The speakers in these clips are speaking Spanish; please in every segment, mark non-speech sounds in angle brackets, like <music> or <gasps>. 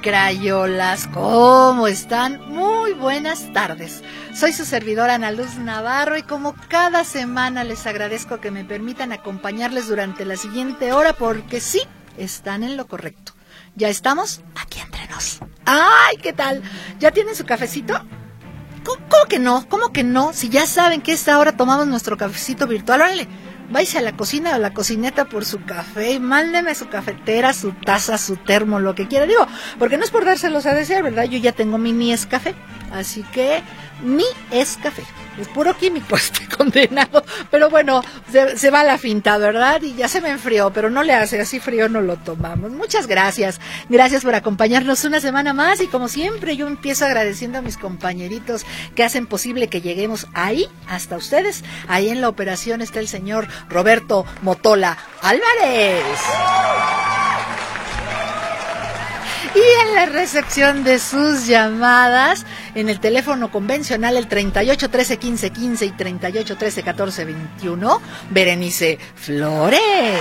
Crayolas, ¿cómo están? Muy buenas tardes. Soy su servidora Ana Luz Navarro y como cada semana les agradezco que me permitan acompañarles durante la siguiente hora porque sí, están en lo correcto. Ya estamos aquí entre nos. ¡Ay, qué tal! ¿Ya tienen su cafecito? ¿Cómo, que no? ¿Cómo que no? Si ya saben que esta hora tomamos nuestro cafecito virtual, órale váyase a la cocina o a la cocineta por su café y mándeme su cafetera, su taza, su termo, lo que quiera. Digo, porque no es por dárselos a desear, ¿verdad? Yo ya tengo mi ni es café. Así que mi es café. Es puro químico <laughs> este condenado. Pero bueno, se, va a la finta, ¿verdad? Y ya se me enfrió, pero no le hace así frío, no lo tomamos. Muchas gracias. Gracias por acompañarnos una semana más. Y como siempre, yo empiezo agradeciendo a mis compañeritos que hacen posible que lleguemos ahí, hasta ustedes. Ahí en la operación está el señor Roberto Motola Álvarez. Y en la recepción de sus llamadas, en el teléfono convencional el 38 13 15 15 y 38 13 14 21, Berenice Flores.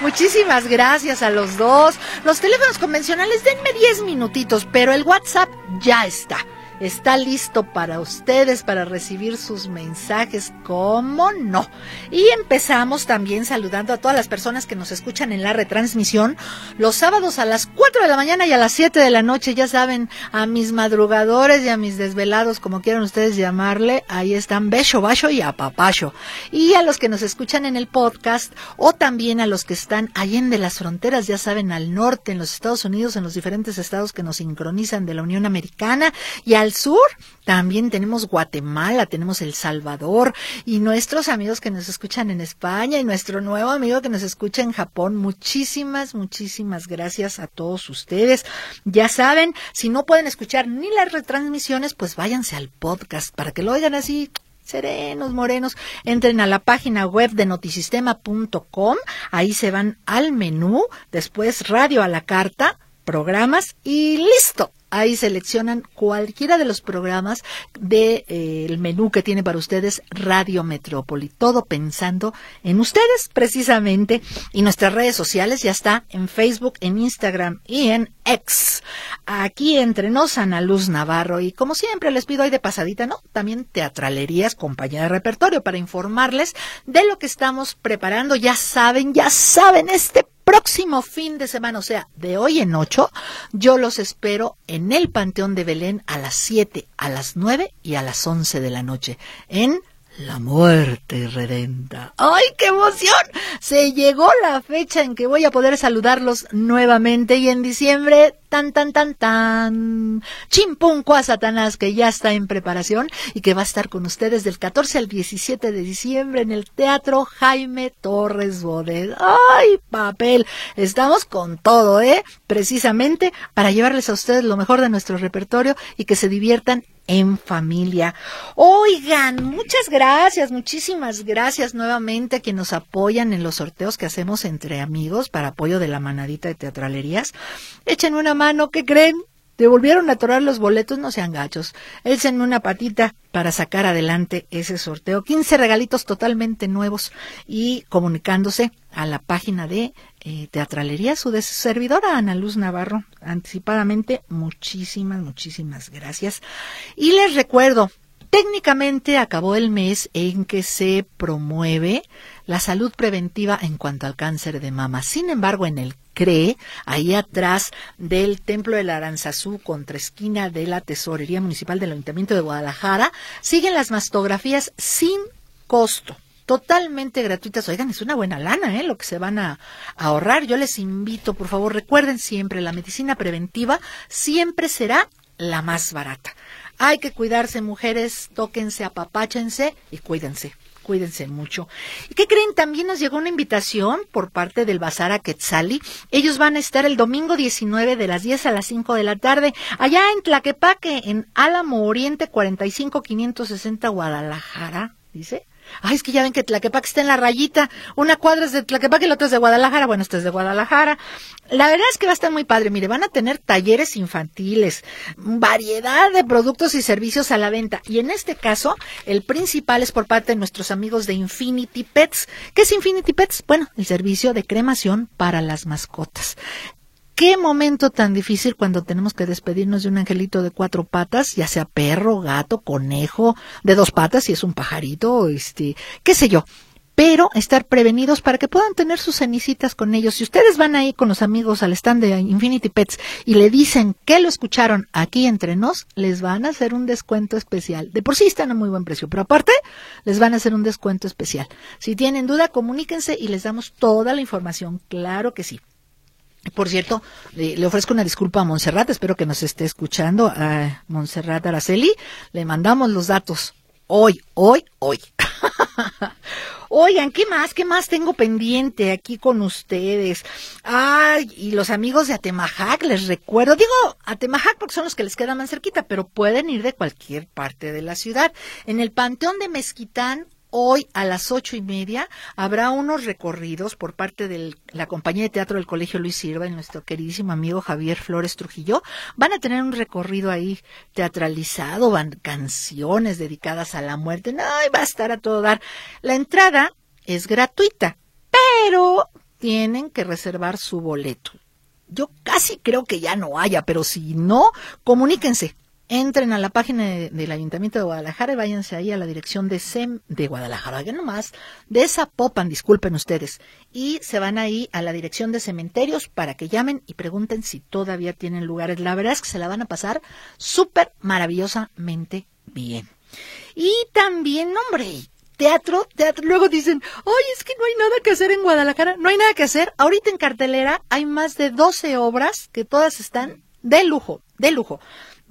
Muchísimas gracias a los dos. Los teléfonos convencionales, denme 10 minutitos, pero el WhatsApp ya está está listo para ustedes, para recibir sus mensajes, ¿cómo no? Y empezamos también saludando a todas las personas que nos escuchan en la retransmisión los sábados a las 4 de la mañana y a las 7 de la noche, ya saben, a mis madrugadores y a mis desvelados, como quieran ustedes llamarle, ahí están Becho, Bacho y Apapacho. Y a los que nos escuchan en el podcast o también a los que están allende las fronteras, ya saben, al norte, en los Estados Unidos, en los diferentes estados que nos sincronizan de la Unión Americana y al sur también tenemos Guatemala, tenemos El Salvador y nuestros amigos que nos escuchan en España y nuestro nuevo amigo que nos escucha en Japón. Muchísimas, muchísimas gracias a todos ustedes. Ya saben, si no pueden escuchar ni las retransmisiones, pues váyanse al podcast para que lo oigan así serenos, morenos, entren a la página web de notisistema.com, ahí se van al menú, después radio a la carta, programas y listo Ahí seleccionan cualquiera de los programas del de, eh, menú que tiene para ustedes Radio Metrópoli. Todo pensando en ustedes precisamente. Y nuestras redes sociales ya está en Facebook, en Instagram y en X. Aquí entre nos Ana Luz Navarro. Y como siempre les pido hoy de pasadita, ¿no? También teatralerías, compañía de repertorio para informarles de lo que estamos preparando. Ya saben, ya saben, este próximo fin de semana, o sea, de hoy en ocho, yo los espero en el Panteón de Belén a las siete, a las nueve y a las once de la noche, en la muerte redenta. ¡Ay, qué emoción! Se llegó la fecha en que voy a poder saludarlos nuevamente y en diciembre, tan, tan, tan, tan, chimpunco a Satanás que ya está en preparación y que va a estar con ustedes del 14 al 17 de diciembre en el Teatro Jaime Torres Bodet. ¡Ay, papel! Estamos con todo, ¿eh? Precisamente para llevarles a ustedes lo mejor de nuestro repertorio y que se diviertan en familia. Oigan, muchas gracias, muchísimas gracias nuevamente a quienes nos apoyan en los sorteos que hacemos entre amigos para apoyo de la manadita de teatralerías. Échenme una mano, ¿qué creen? Te volvieron a atorar los boletos, no sean gachos. Échenme una patita para sacar adelante ese sorteo. 15 regalitos totalmente nuevos y comunicándose a la página de eh, Teatralería, su servidora Ana Luz Navarro. Anticipadamente, muchísimas, muchísimas gracias. Y les recuerdo, técnicamente acabó el mes en que se promueve la salud preventiva en cuanto al cáncer de mama. Sin embargo, en el cree, ahí atrás del Templo de la Aranzazú, contra esquina de la Tesorería Municipal del Ayuntamiento de Guadalajara, siguen las mastografías sin costo totalmente gratuitas. Oigan, es una buena lana, ¿eh? Lo que se van a, ahorrar. Yo les invito, por favor, recuerden siempre, la medicina preventiva siempre será la más barata. Hay que cuidarse, mujeres, tóquense, apapáchense y cuídense. Cuídense mucho. ¿Y qué creen? También nos llegó una invitación por parte del Bazar a. Ellos van a estar el domingo 19 de las 10 a las 5 de la tarde, allá en Tlaquepaque, en Álamo Oriente 45560 Guadalajara, dice. Ay, es que ya ven que Tlaquepaque está en la rayita. Una cuadra es de Tlaquepaque y la otra es de Guadalajara. Bueno, esta es de Guadalajara. La verdad es que va a estar muy padre. Mire, van a tener talleres infantiles, variedad de productos y servicios a la venta. Y en este caso, el principal es por parte de nuestros amigos de Infinity Pets. ¿Qué es Infinity Pets? Bueno, el servicio de cremación para las mascotas qué momento tan difícil cuando tenemos que despedirnos de un angelito de cuatro patas, ya sea perro, gato, conejo, de dos patas, si es un pajarito, este, qué sé yo. Pero estar prevenidos para que puedan tener sus cenicitas con ellos. Si ustedes van ahí con los amigos al stand de Infinity Pets y le dicen que lo escucharon aquí entre nos, les van a hacer un descuento especial. De por sí están a muy buen precio, pero aparte les van a hacer un descuento especial. Si tienen duda, comuníquense y les damos toda la información. Claro que sí. Por cierto, le, ofrezco una disculpa a Montserrat, espero que nos esté escuchando, a Montserrat Araceli. Le mandamos los datos hoy, hoy, hoy. <laughs> Oigan, ¿qué más? ¿Qué más tengo pendiente aquí con ustedes? Ay, y los amigos de Atemajac, les recuerdo, digo Atemajac porque son los que les quedan más cerquita, pero pueden ir de cualquier parte de la ciudad. En el Panteón de Mezquitán Hoy a las ocho y media habrá unos recorridos por parte de la compañía de teatro del Colegio Luis Sirva y nuestro queridísimo amigo Javier Flores Trujillo. Van a tener un recorrido ahí teatralizado, van canciones dedicadas a la muerte. No, va a estar a todo dar. La entrada es gratuita, pero tienen que reservar su boleto. Yo casi creo que ya no haya, pero si no, comuníquense entren a la página del Ayuntamiento de Guadalajara y váyanse ahí a la dirección de SEM de Guadalajara, ya nomás, de Zapopan, disculpen ustedes, y se van ahí a la dirección de cementerios para que llamen y pregunten si todavía tienen lugares. La verdad es que se la van a pasar súper maravillosamente bien. Y también, hombre, teatro, teatro. Luego dicen, ay, es que no hay nada que hacer en Guadalajara. No hay nada que hacer. Ahorita en cartelera hay más de 12 obras que todas están de lujo, de lujo.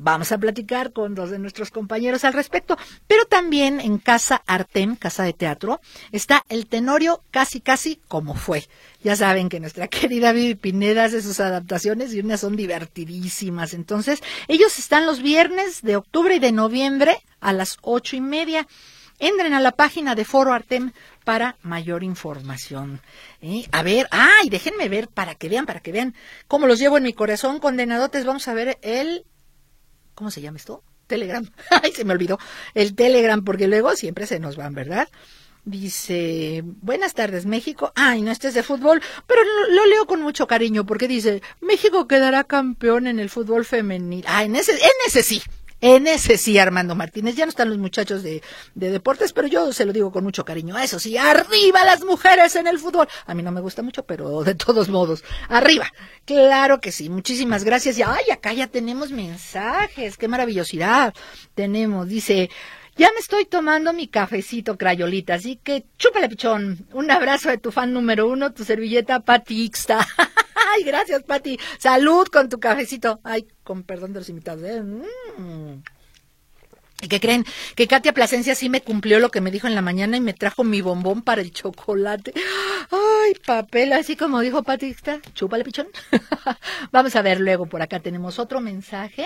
Vamos a platicar con dos de nuestros compañeros al respecto. Pero también en Casa Artem, Casa de Teatro, está el Tenorio casi casi como fue. Ya saben que nuestra <laughs> querida Vivi Pineda hace sus adaptaciones y unas son divertidísimas. Entonces, ellos están los viernes de octubre y de noviembre a las ocho y media. Entren a la página de Foro Artem para mayor información. ¿Eh? A ver, ay, déjenme ver para que vean, para que vean cómo los llevo en mi corazón, condenadotes. Vamos a ver el ¿cómo se llama esto? Telegram. <laughs> Ay, se me olvidó. El Telegram, porque luego siempre se nos van, ¿verdad? Dice, buenas tardes, México. Ay, no, este es de fútbol, pero lo, leo con mucho cariño porque dice, México quedará campeón en el fútbol femenil. Ah, en ese, en ese sí. En ese sí, Armando Martínez. Ya no están los muchachos de, de, deportes, pero yo se lo digo con mucho cariño. Eso sí, arriba las mujeres en el fútbol. A mí no me gusta mucho, pero de todos modos, arriba. Claro que sí. Muchísimas gracias. Y ay, acá ya tenemos mensajes. Qué maravillosidad. Tenemos, dice, ya me estoy tomando mi cafecito, Crayolita, así que chúpale, pichón. Un abrazo de tu fan número uno, tu servilleta Pati <laughs> Ay, gracias, Pati. Salud con tu cafecito. Ay, con perdón de los invitados. ¿eh? Mm. ¿Y qué creen? Que Katia Plasencia sí me cumplió lo que me dijo en la mañana y me trajo mi bombón para el chocolate. Ay, papel, así como dijo Patista. Chúpale, pichón. <laughs> Vamos a ver luego, por acá tenemos otro mensaje.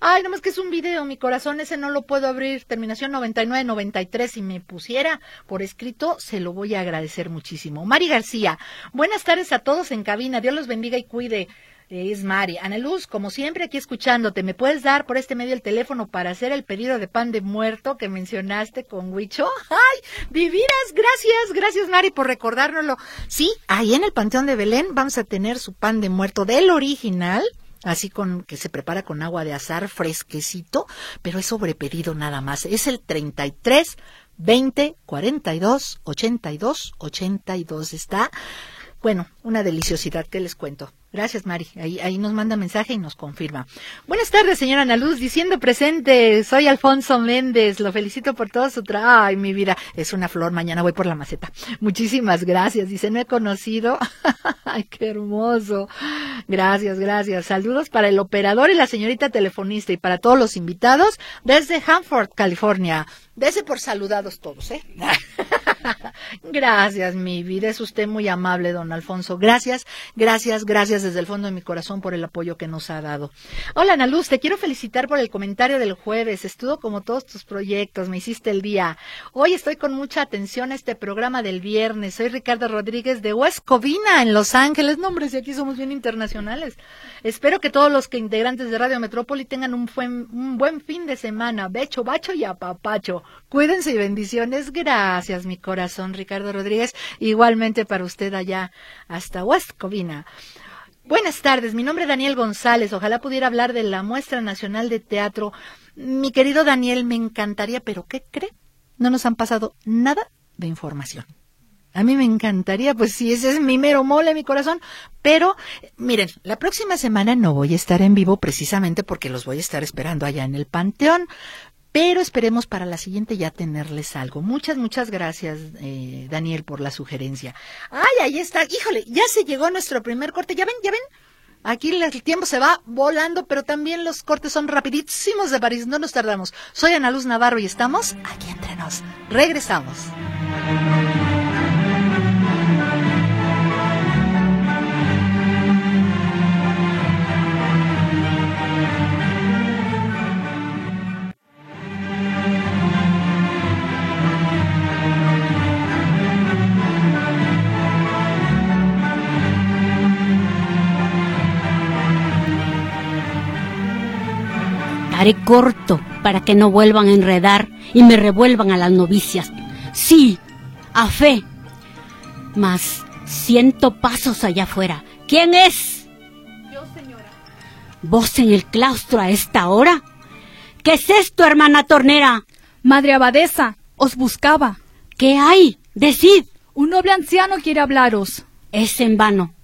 Ay, nomás que es un video, mi corazón ese no lo puedo abrir. Terminación 9993. Si me pusiera por escrito, se lo voy a agradecer muchísimo. Mari García, buenas tardes a todos en cabina. Dios los bendiga y cuide es Mari. Ana Luz, como siempre, aquí escuchándote, ¿me puedes dar por este medio el teléfono para hacer el pedido de pan de muerto que mencionaste con Huicho? <laughs> ¡Ay! Divinas, gracias, gracias Mari por recordárnoslo. Sí, ahí en el Panteón de Belén vamos a tener su pan de muerto del original así con que se prepara con agua de azar fresquecito, pero es sobrepedido nada más. Es el 33 20 42 82 82. Está bueno, una deliciosidad, ¿qué les cuento? Gracias, Mari. Ahí, ahí nos manda mensaje y nos confirma. Buenas tardes, señora Ana Luz, diciendo presente, soy Alfonso Méndez, lo felicito por todo su trabajo. Ay, mi vida, es una flor, mañana voy por la maceta. Muchísimas gracias, dice, no he conocido. <laughs> Ay, qué hermoso. Gracias, gracias. Saludos para el operador y la señorita telefonista y para todos los invitados desde Hanford, California. Dese por saludados todos, ¿eh? <laughs> gracias, mi vida. Es usted muy amable, don Alfonso. Gracias, gracias, gracias desde el fondo de mi corazón por el apoyo que nos ha dado. Hola, Ana Luz, te quiero felicitar por el comentario del jueves. Estuvo como todos tus proyectos, me hiciste el día. Hoy estoy con mucha atención a este programa del viernes. Soy Ricardo Rodríguez de West Covina, en Los Ángeles. No, si aquí somos bien internacionales. Espero que todos los que integrantes de Radio Metrópoli tengan un buen, un buen fin de semana. Becho, bacho y apapacho. Cuídense y bendiciones. Gracias, mi corazón, Ricardo Rodríguez. Igualmente para usted allá hasta West Covina. Buenas tardes, mi nombre es Daniel González. Ojalá pudiera hablar de la Muestra Nacional de Teatro. Mi querido Daniel, me encantaría, pero ¿qué cree? No nos han pasado nada de información. A mí me encantaría, pues sí, ese es mi mero mole, mi corazón. Pero, miren, la próxima semana no voy a estar en vivo precisamente porque los voy a estar esperando allá en el Panteón pero esperemos para la siguiente ya tenerles algo. Muchas, muchas gracias, eh, Daniel, por la sugerencia. Ay, ahí está. Híjole, ya se llegó nuestro primer corte. ¿Ya ven? ¿Ya ven? Aquí el tiempo se va volando, pero también los cortes son rapidísimos de París. No nos tardamos. Soy Ana Luz Navarro y estamos aquí entre nos. Regresamos. Haré corto para que no vuelvan a enredar y me revuelvan a las novicias. Sí, a fe. Mas siento pasos allá afuera. ¿Quién es? Yo, señora. ¿Vos en el claustro a esta hora? ¿Qué es esto, hermana tornera? Madre abadesa, os buscaba. ¿Qué hay? Decid. Un noble anciano quiere hablaros. Es en vano.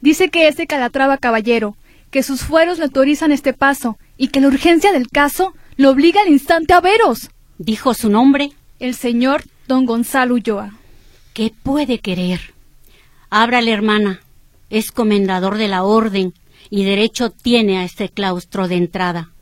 Dice que es de Calatrava caballero, que sus fueros le autorizan este paso y que la urgencia del caso lo obliga al instante a veros. ¿Dijo su nombre? El señor don Gonzalo Ulloa. ¿Qué puede querer? Ábrale, hermana. Es comendador de la orden y derecho tiene a este claustro de entrada.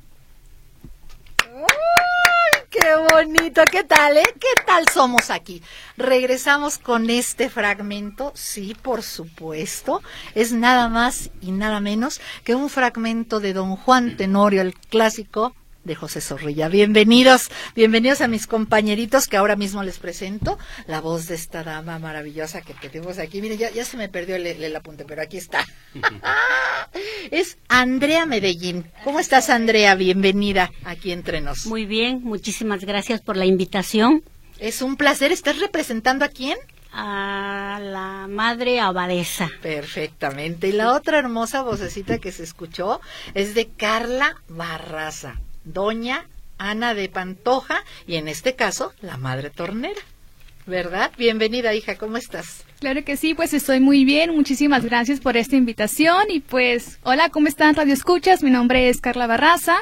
¡Ay, qué bonito! ¿Qué tal, eh? ¿Qué tal somos aquí? Regresamos con este fragmento. Sí, por supuesto. Es nada más y nada menos que un fragmento de Don Juan Tenorio, el clásico de José Zorrilla. Bienvenidos, bienvenidos a mis compañeritos que ahora mismo les presento. La voz de esta dama maravillosa que tenemos aquí. Mire, ya, ya se me perdió el, el apunte, pero aquí está. <laughs> es Andrea Medellín. ¿Cómo estás, Andrea? Bienvenida aquí entre nos. Muy bien, muchísimas gracias por la invitación. Es un placer. ¿Estás representando a quién? A la madre abadesa. Perfectamente. Y la otra hermosa vocecita que se escuchó es de Carla Barraza, doña Ana de Pantoja y en este caso la madre tornera. ¿Verdad? Bienvenida, hija, ¿cómo estás? Claro que sí, pues estoy muy bien. Muchísimas gracias por esta invitación. Y pues, hola, ¿cómo están, Radio Escuchas? Mi nombre es Carla Barraza.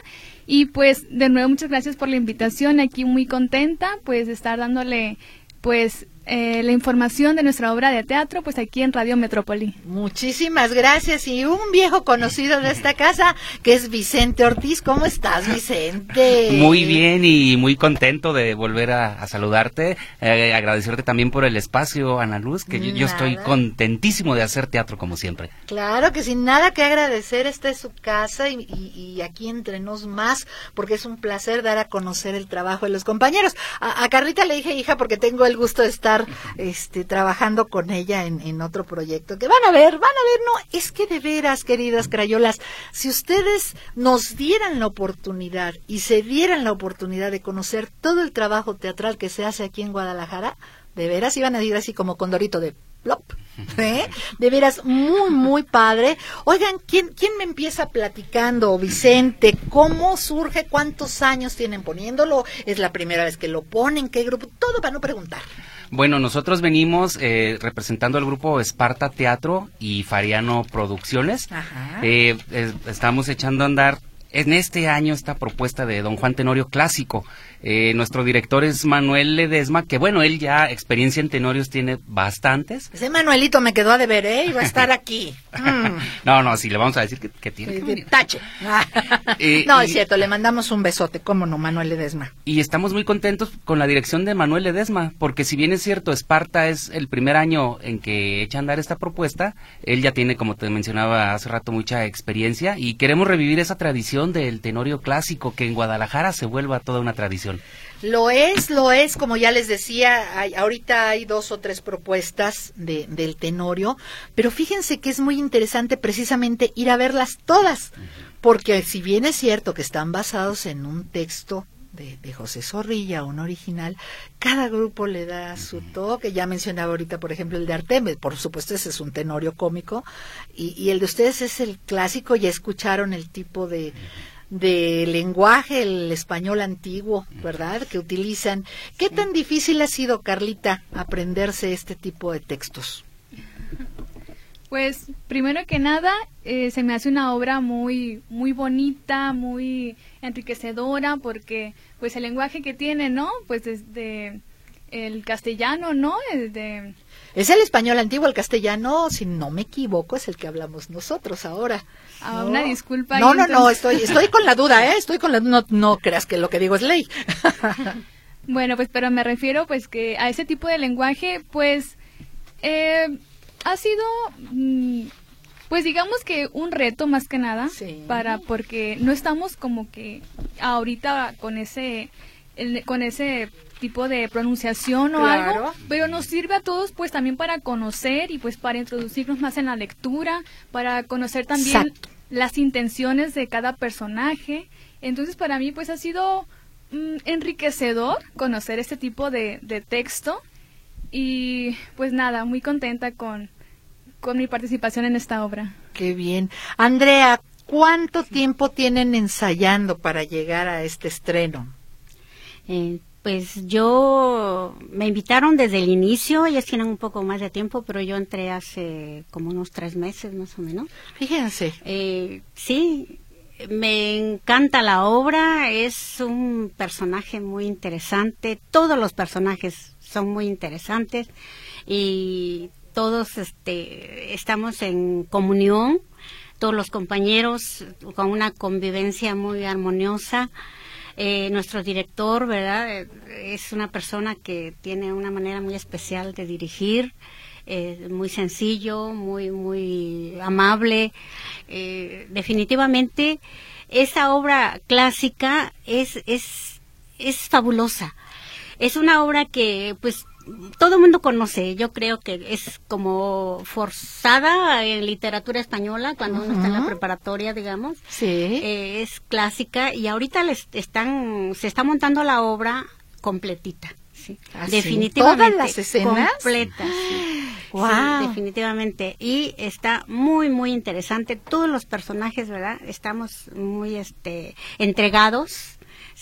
Y pues, de nuevo, muchas gracias por la invitación. Aquí muy contenta, pues, de estar dándole, pues, eh, la información de nuestra obra de teatro, pues aquí en Radio Metrópoli. Muchísimas gracias. Y un viejo conocido de esta casa, que es Vicente Ortiz. ¿Cómo estás, Vicente? Muy bien y muy contento de volver a, a saludarte. Eh, agradecerte también por el espacio, Ana Luz, que yo, yo estoy contentísimo de hacer teatro como siempre. Claro que sin nada que agradecer, esta es su casa y, y- y aquí entre nos más, porque es un placer dar a conocer el trabajo de los compañeros. A, a Carlita le dije hija porque tengo el gusto de estar este, trabajando con ella en, en otro proyecto. Que van a ver, van a ver, no, es que de veras, queridas crayolas, si ustedes nos dieran la oportunidad y se dieran la oportunidad de conocer todo el trabajo teatral que se hace aquí en Guadalajara, de veras iban a ir así como condorito de plop. ¿eh? De veras, muy, muy padre. Oigan, ¿quién, ¿quién me empieza platicando? Vicente, ¿cómo surge? ¿Cuántos años tienen poniéndolo? ¿Es la primera vez que lo ponen? ¿Qué grupo? Todo para no preguntar. Bueno, nosotros venimos eh, representando al grupo Esparta Teatro y Fariano Producciones. Ajá. Eh, estamos echando a andar en este año esta propuesta de Don Juan Tenorio Clásico. Eh, nuestro director es Manuel Ledesma, que bueno, él ya experiencia en tenorios tiene bastantes. Ese Manuelito me quedó a deber, ¿eh? Iba a <laughs> estar aquí. Mm. <laughs> No, no, sí, le vamos a decir que, que tiene que venir. Tache. <laughs> Eh, no, y- es cierto, le mandamos un besote, cómo no, Manuel Ledesma. Y estamos muy contentos con la dirección de Manuel Ledesma, porque si bien es cierto, Esparta es el primer año en que echa a andar esta propuesta, él ya tiene, como te mencionaba hace rato, mucha experiencia y queremos revivir esa tradición del tenorio clásico, que en Guadalajara se vuelva toda una tradición. Lo es, lo es, como ya les decía, hay- ahorita hay dos o tres propuestas de, del Tenorio, pero fíjense que es muy interesante precisamente ir a verlas todas, porque si bien es cierto que están basados en un texto de, de José Zorrilla, un original, cada grupo le da su toque, ya mencionaba ahorita, por ejemplo, el de Artemio, por supuesto ese es un Tenorio cómico, y, y el de ustedes es el clásico, ya escucharon el tipo de de lenguaje, el español antiguo, ¿verdad? Que utilizan. ¿Qué tan difícil ha sido, Carlita, aprenderse este tipo de textos? Pues primero que nada eh, se me hace una obra muy muy bonita, muy enriquecedora porque pues el lenguaje que tiene, ¿no? Pues desde el castellano, ¿no? Desde Es el español antiguo, el castellano, si no me equivoco, es el que hablamos nosotros ahora. Ah, una disculpa No, no, no, estoy, estoy con la duda, ¿eh? Estoy con la no, no creas que lo que digo es ley. <laughs> Bueno, pues pero me refiero pues que a ese tipo de lenguaje pues eh, ha sido mm, pues digamos que un reto más que nada Sí. para porque no estamos como que ahorita con ese el- con ese tipo de pronunciación o Claro. algo, pero nos sirve a todos pues también para conocer y pues para introducirnos más en la lectura, para conocer también Exacto. las intenciones de cada personaje. Entonces para mí pues ha sido mm, enriquecedor conocer este tipo de, de texto y pues nada, muy contenta con, con mi participación en esta obra. Qué bien. Andrea, ¿cuánto tiempo tienen ensayando para llegar a este estreno? Eh, pues yo me invitaron desde el inicio, ellos tienen un poco más de tiempo, pero yo entré hace como unos tres meses más o menos. Fíjense. Eh, sí, me encanta la obra, es un personaje muy interesante, todos los personajes son muy interesantes y todos este, estamos en comunión, todos los compañeros con una convivencia muy armoniosa. Eh, nuestro director, ¿verdad? Eh, Es una persona que tiene una manera muy especial de dirigir, eh, muy sencillo, muy, muy amable. Definitivamente, esa obra clásica es, es, es fabulosa. Es una obra que, pues, todo el mundo conoce. Yo creo que es como forzada en literatura española cuando uno está en la preparatoria, digamos. Sí. Eh, es clásica y ahorita les están, se está montando la obra completita. Sí. ¿Ah, definitivamente. ¿Todas las escenas? Completa, sí. <gasps> Guau. Sí, definitivamente. Y está muy, muy interesante. Todos los personajes, ¿verdad? Estamos muy este, entregados.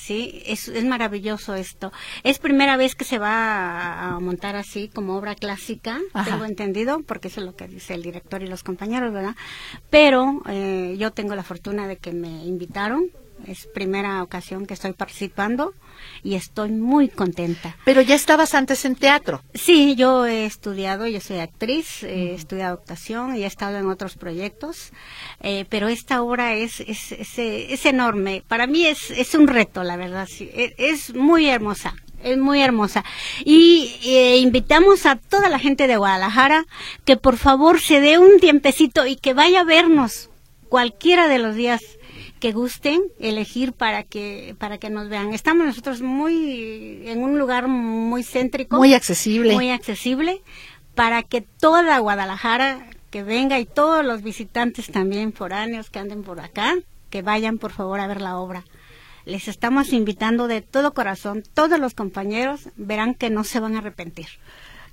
Sí, es, es maravilloso esto. Es primera vez que se va a, a montar así como obra clásica, Ajá. tengo entendido, porque eso es lo que dice el director y los compañeros, ¿verdad? Pero eh, yo tengo la fortuna de que me invitaron. Es primera ocasión que estoy participando y estoy muy contenta. Pero ya estabas antes en teatro. Sí, yo he estudiado, yo soy actriz, he estudiado actuación y he estado en otros proyectos, eh, pero esta obra es, es, es, es enorme. Para mí es, es un reto, la verdad, sí. E- es, muy hermosa. Es muy hermosa. Y eh, invitamos a toda la gente de Guadalajara que por favor se dé un tiempecito y que vaya a vernos cualquiera de los días que gusten elegir para que para que nos vean. Estamos nosotros muy en un lugar muy céntrico, Muy accesible. muy accesible para que toda Guadalajara que venga y todos los visitantes también foráneos que anden por acá, que vayan por favor a ver la obra. Les estamos invitando de todo corazón, todos los compañeros verán que no se van a arrepentir.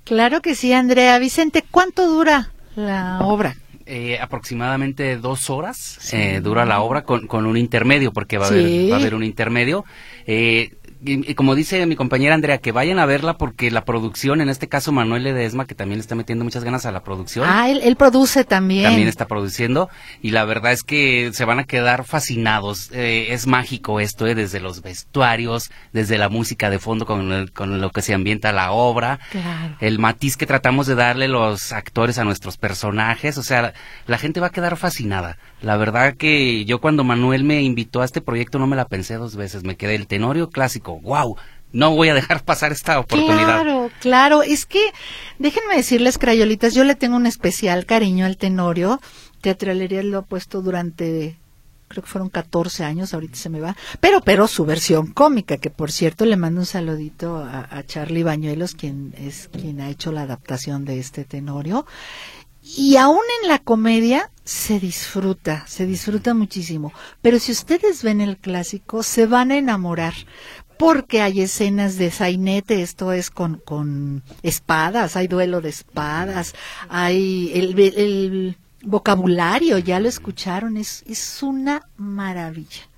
Claro que sí, Andrea. Vicente, ¿cuánto dura la obra? Eh, aproximadamente dos horas eh, dura la obra con, con un intermedio, porque va, a haber, va a haber un intermedio. Eh, y, y como dice mi compañera Andrea, que vayan a verla porque la producción, en este caso Manuel Ledesma, que también está metiendo muchas ganas a la producción, Ah, él, él produce también. también está produciendo y la verdad es que se van a quedar fascinados. Eh, es mágico esto, eh, desde los vestuarios, desde la música de fondo con, el- con lo que se ambienta la obra, Claro. el matiz que tratamos de darle los actores a nuestros personajes, o sea, la gente va a quedar fascinada. La verdad que yo cuando Manuel me invitó a este proyecto no me la pensé dos veces, me quedé el tenorio clásico, wow, no voy a dejar pasar esta oportunidad. Claro, claro. Es que, déjenme decirles, crayolitas, yo le tengo un especial cariño al Tenorio. Teatralería lo ha puesto durante, creo que fueron 14 años, ahorita se me va. Pero, pero su versión cómica, que por cierto le mando un saludito a, a Charlie Bañuelos, quien es quien ha hecho la adaptación de este Tenorio. Y aún en la comedia se disfruta, se disfruta muchísimo. Pero si ustedes ven el clásico, se van a enamorar. Porque hay escenas de sainete, esto es con, con espadas, hay duelo de espadas, hay el, vocabulario, ya lo escucharon, es, es una maravilla.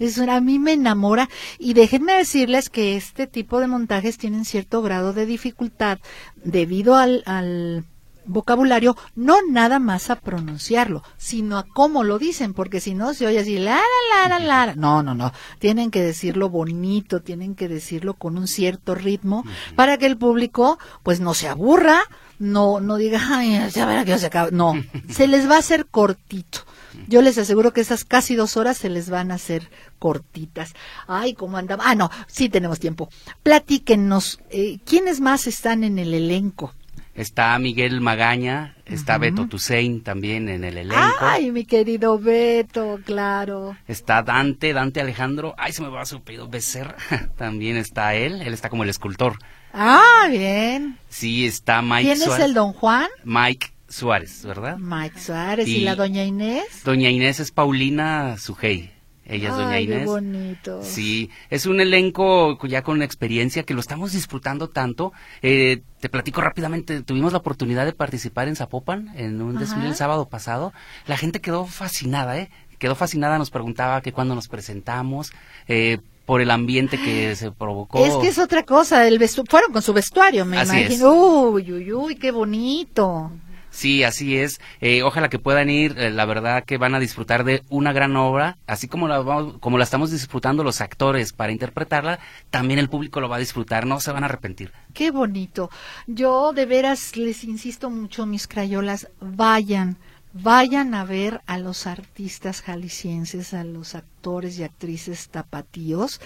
Es una- a mí me enamora y déjenme decirles que este tipo de montajes tienen cierto grado de dificultad debido al, al vocabulario, no nada más a pronunciarlo, sino a cómo lo dicen, porque si no se oye así, la, la, la, la, la. No, no, no. Tienen que decirlo bonito, tienen que decirlo con un cierto ritmo para que el público, pues, no se aburra, no, no diga, ay, ya verá que ya se acaba. No, <laughs> se les va a hacer cortito. Yo les aseguro que esas casi dos horas se les van a hacer cortitas. Ay, ¿cómo andaba? Ah, no, sí tenemos tiempo. Platíquenos, eh, ¿quiénes más están en el elenco? Está Miguel Magaña, está Beto Tusein también en el elenco. Ay, mi querido Beto, claro. Está Dante, Dante Alejandro, ay, se me va su apellido, Becerra, <laughs> también está él, él está como el escultor. Ah, bien. Sí, está Mike ¿Quién es el don Juan? Mike Suárez, ¿verdad? Mike Suárez. ¿Y, Y- la doña Inés? Doña Inés es Paulina Sujei. Ella es Doña Ay, qué Inés. bonito. Sí, es un elenco ya con experiencia que lo estamos disfrutando tanto. Eh, te platico rápidamente, tuvimos la oportunidad de participar en Zapopan en un desfile el sábado pasado. La gente quedó fascinada, ¿eh? Quedó fascinada, nos preguntaba que cuándo nos presentamos, eh, por el ambiente que se provocó. Es que es otra cosa, el vestu- fueron con su vestuario, me Así es. imagino. Uy, uy, uy, qué bonito. Sí, así es. Eh, ojalá que puedan ir. eh, la verdad que van a disfrutar de una gran obra, así como la vamos- como la estamos disfrutando los actores para interpretarla, también el público lo va a disfrutar. No se van a arrepentir. Qué bonito. Yo de veras les insisto mucho, mis crayolas, vayan, vayan a ver a los artistas jaliscienses, a los actores y actrices tapatíos.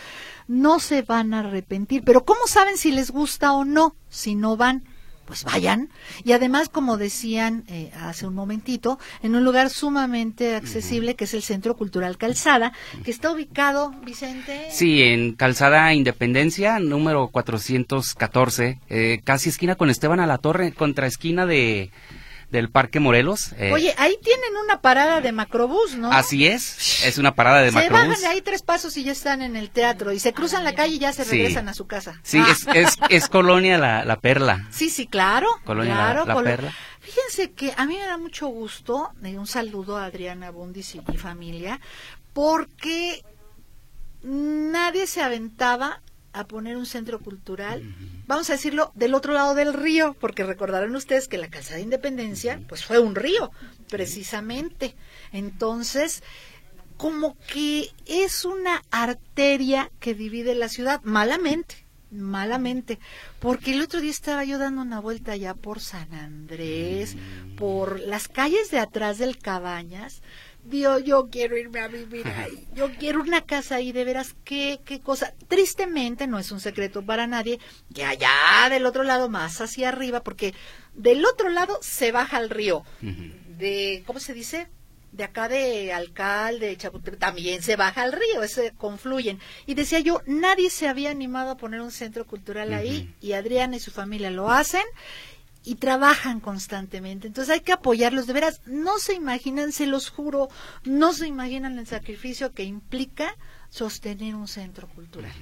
No se van a arrepentir. Pero ¿cómo saben si les gusta o no? Si no van, pues vayan. Y además, como decían eh, hace un momentito, en un lugar sumamente accesible, que es el Centro Cultural Calzada, que está ubicado, Vicente. Sí, en Calzada Independencia, número 414, eh, casi esquina con Esteban a la Torre, contra esquina de del Parque Morelos. eh, Oye, ahí tienen una parada de macrobús, ¿no? Así es, es una parada de se macrobús. bajan de ahí tres pasos y ya están en el teatro y se cruzan la calle y ya se Sí. regresan a su casa. Sí, Ah. es, es, es Colonia la, la Perla. Sí, sí, claro. Colonia La- claro, La Colo- Perla. Fíjense que a mí me da mucho gusto, eh, un saludo a Adriana Bundis y mi familia, porque nadie se aventaba a poner un centro cultural, vamos a decirlo, del otro lado del río, porque recordarán ustedes que la Calzada de Independencia, pues fue un río, precisamente. Entonces, como que es una arteria que divide la ciudad, malamente, malamente, porque el otro día estaba yo dando una vuelta allá por San Andrés, por las calles de atrás del Cabañas, Dios, yo quiero irme a vivir ahí, yo quiero una casa ahí, de veras, qué, qué cosa. Tristemente, no es un secreto para nadie, que allá del otro lado, más hacia arriba, porque del otro lado se baja el río, de, ¿cómo se dice? de acá de Alcalde, Chapultepec, también se baja al río, se confluyen. Y decía yo, nadie se había animado a poner un centro cultural ahí y Adriana y su familia lo hacen y trabajan constantemente. Entonces hay que apoyarlos, de veras, no se imaginan, se los juro, no se imaginan el sacrificio que implica sostener un centro cultural.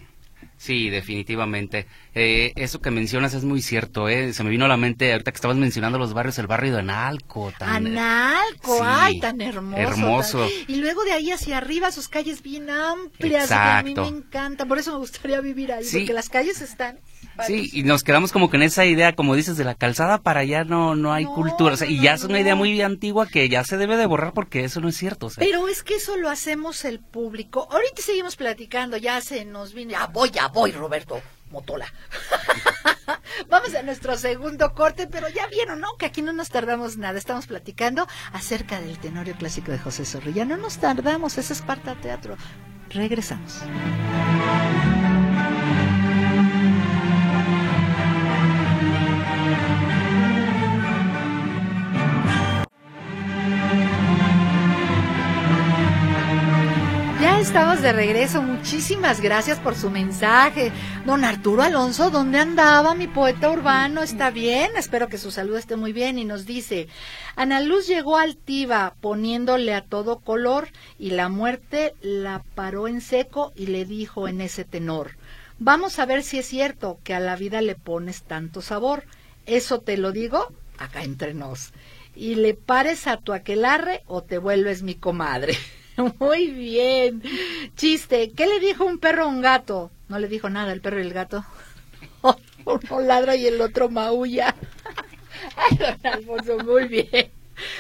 Sí, definitivamente. Eh, eso que mencionas es muy cierto. Eh. Se me vino a la mente ahorita que estabas mencionando los barrios, el barrio de Analco. Tan, Analco, sí, ay, tan hermoso. hermoso. tan- Y luego de ahí hacia arriba, sus calles bien amplias. que Exacto. a mí me encantan. Por eso me gustaría vivir ahí, Sí. porque las calles están. Sí, y nos quedamos como con esa idea, como dices, de la calzada para allá no, no hay No, cultura. O sea, y ya es una idea muy antigua que ya se debe de borrar porque eso no es cierto. O sea. Pero es que eso lo hacemos el público. Ahorita seguimos platicando, ya se nos viene. Ya voy, ya voy, Roberto Motola. <laughs> Vamos a nuestro segundo corte, pero ya vieron, ¿no? Que aquí no nos tardamos nada. Estamos platicando acerca del tenorio clásico de José Zorrilla. No nos tardamos, ese es Esparta Teatro. Regresamos. Estamos de regreso. Muchísimas gracias por su mensaje. Don Arturo Alonso, ¿dónde andaba mi poeta urbano? ¿Está bien? Espero que su salud esté muy bien. Y nos dice, Ana Luz llegó altiva poniéndole a todo color y la muerte la paró en seco y le dijo en ese tenor, vamos a ver si es cierto que a la vida le pones tanto sabor. Eso te lo digo acá entre nos. Y le pares a tu aquelarre o te vuelves mi comadre. <laughs> Muy bien. Chiste. ¿Qué le dijo un perro a un gato? No le dijo nada el perro y el gato. <laughs> Uno ladra y el otro maulla. <laughs> Ay, don Alfonso, muy bien.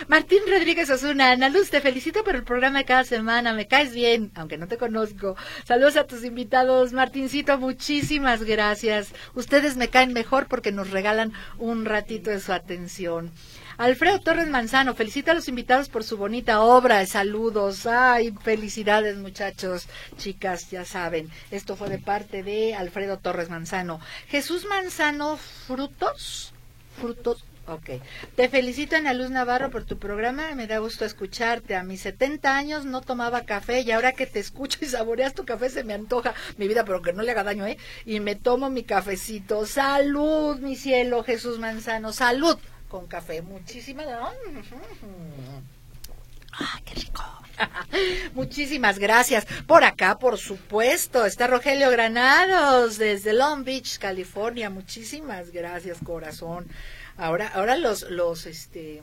Martín Rodríguez Osuna, Ana Luz, te felicito por el programa de cada semana, me caes bien, aunque no te conozco. Saludos a tus invitados, Martincito, muchísimas gracias. Ustedes me caen mejor porque nos regalan un ratito de su atención. Alfredo Torres Manzano, felicita a los invitados por su bonita obra. Saludos. Ay, felicidades muchachos, chicas, ya saben. Esto fue de parte de Alfredo Torres Manzano. Jesús Manzano Frutos. Frutos. Ok. Te felicito, Ana Luz Navarro, por tu programa. Me da gusto escucharte. A mis 70 años no tomaba café y ahora que te escucho y saboreas tu café se me antoja mi vida, pero que no le haga daño, ¿eh? Y me tomo mi cafecito. Salud, mi cielo, Jesús Manzano. Salud con café. Muchísimas. ¡Ah, qué rico! <laughs> Muchísimas gracias. Por acá, por supuesto, está Rogelio Granados desde Long Beach, California. Muchísimas gracias, corazón. Ahora, ahora los, los, este,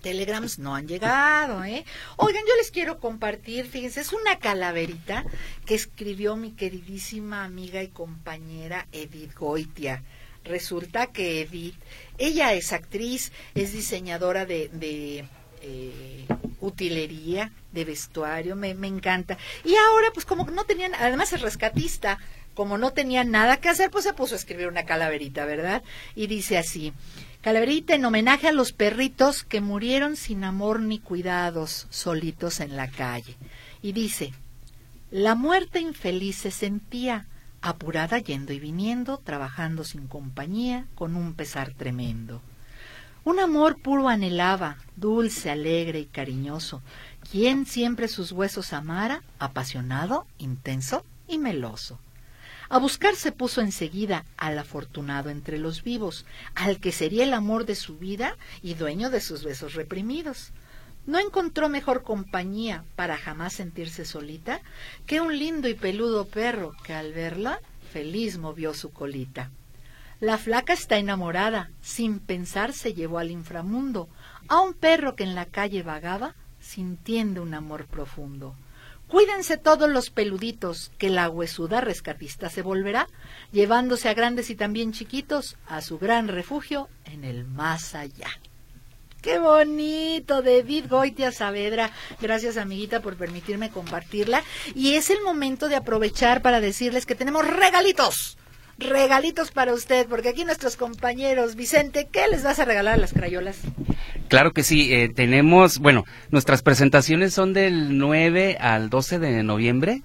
telegrams no han llegado, ¿eh? Oigan, yo les quiero compartir, fíjense, es una calaverita que escribió mi queridísima amiga y compañera Edith Goitia. Resulta que Edith, ella es actriz, es diseñadora de, de eh, utilería, de vestuario, me, me encanta. Y ahora, pues como no tenían, además es rescatista, como no tenía nada que hacer, pues se puso a escribir una calaverita, ¿verdad? Y dice así, calaverita en homenaje a los perritos que murieron sin amor ni cuidados, solitos en la calle. Y dice, la muerte infeliz se sentía, apurada yendo y viniendo, trabajando sin compañía, con un pesar tremendo. Un amor puro anhelaba, dulce, alegre y cariñoso, quien siempre sus huesos amara, apasionado, intenso y meloso. A buscar se puso enseguida al afortunado entre los vivos, al que sería el amor de su vida y dueño de sus besos reprimidos. No encontró mejor compañía para jamás sentirse solita que un lindo y peludo perro que al verla feliz movió su colita. La flaca está enamorada, sin pensar se llevó al inframundo a un perro que en la calle vagaba, sintiendo un amor profundo. Cuídense todos los peluditos, que la huesuda rescatista se volverá, llevándose a grandes y también chiquitos a su gran refugio en el más allá. Qué bonito, de Edith Goitia Saavedra. Gracias, amiguita, por permitirme compartirla. Y es el momento de aprovechar para decirles que tenemos regalitos. Regalitos para usted, porque aquí nuestros compañeros, Vicente, ¿qué les vas a regalar a las crayolas? Claro que sí, eh, tenemos, bueno, nuestras presentaciones son del 9 al 12 de noviembre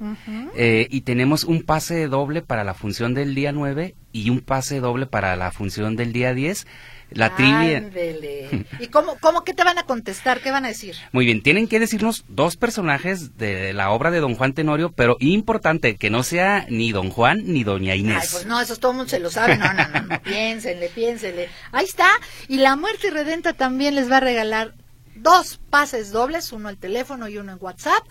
eh, y tenemos un pase doble para la función del día 9 y un pase doble para la función del día 10. La trivia. Ándele. <laughs> ¿Y cómo, cómo, qué te van a contestar? ¿Qué van a decir? Muy bien, tienen que decirnos dos personajes de la obra de Don Juan Tenorio, pero importante, que no sea ni Don Juan ni Doña Inés. Ay, pues no, eso todo el mundo se lo sabe. No, no, no, no. <laughs> piénsenle, piénsenle. Ahí está. Y la muerte redenta también les va a regalar dos pases dobles, uno al teléfono y uno en WhatsApp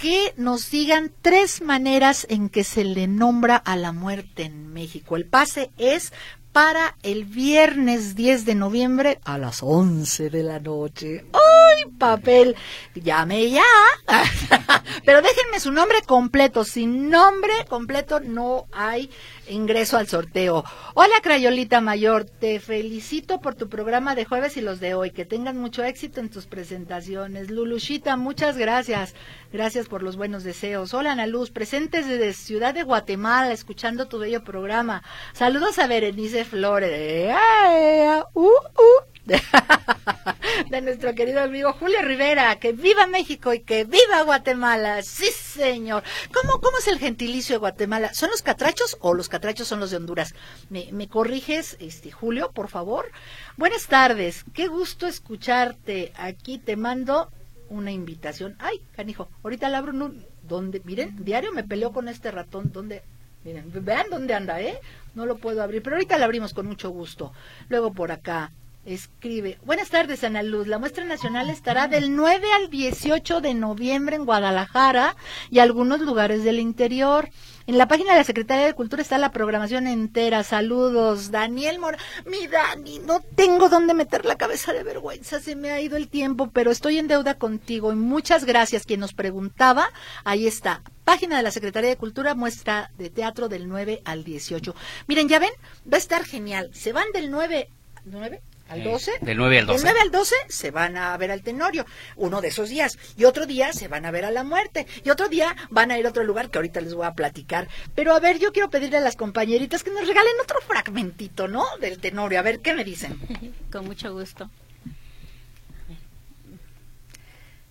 que nos digan tres maneras en que se le nombra a la muerte en México. El pase es para el viernes 10 de noviembre a las 11 de la noche. ¡Ay, papel! Llame ya. <laughs> Pero déjenme su nombre completo. Sin nombre completo no hay ingreso al sorteo. Hola, Crayolita Mayor. Te felicito por tu programa de jueves y los de hoy. Que tengan mucho éxito en tus presentaciones. Lulushita, muchas gracias. Gracias por los buenos deseos. Hola, Ana Luz. Presentes desde Ciudad de Guatemala, escuchando tu bello programa. Saludos a Berenice Flores. ¡Eh! ¡Uh, uh! <laughs> de nuestro querido amigo Julio Rivera, que viva México y que viva Guatemala. Sí, señor. ¿Cómo, cómo es el gentilicio de Guatemala? ¿Son los catrachos o los catrachos son los de Honduras? ¿Me, me corriges, este Julio, por favor? Buenas tardes, qué gusto escucharte. Aquí te mando una invitación. Ay, canijo, ahorita la abro. No, ¿Dónde? Miren, diario me peleó con este ratón. ¿Dónde? Miren, vean dónde anda, ¿eh? No lo puedo abrir, pero ahorita la abrimos con mucho gusto. Luego por acá, escribe, buenas tardes Ana Luz, la muestra nacional estará del 9 al 18 de noviembre en Guadalajara y algunos lugares del interior. En la página de la Secretaría de Cultura está la programación entera. Saludos, Daniel Mora. Mi Dani, no tengo dónde meter la cabeza de vergüenza, se me ha ido el tiempo, pero estoy en deuda contigo y muchas gracias. Quien nos preguntaba, ahí está. Página de la Secretaría de Cultura, muestra de teatro del 9 al 18. Miren, ya ven, va a estar genial. Se van del 9 ¿9? Al 12. del 9 al 12. Del 9 al 12 se van a ver al Tenorio, uno de esos días. Y otro día se van a ver a la muerte. Y otro día van a ir a otro lugar que ahorita les voy a platicar. Pero a ver, yo quiero pedirle a las compañeritas que nos regalen otro fragmentito, ¿no? Del Tenorio. A ver, ¿qué me dicen? <laughs> Con mucho gusto.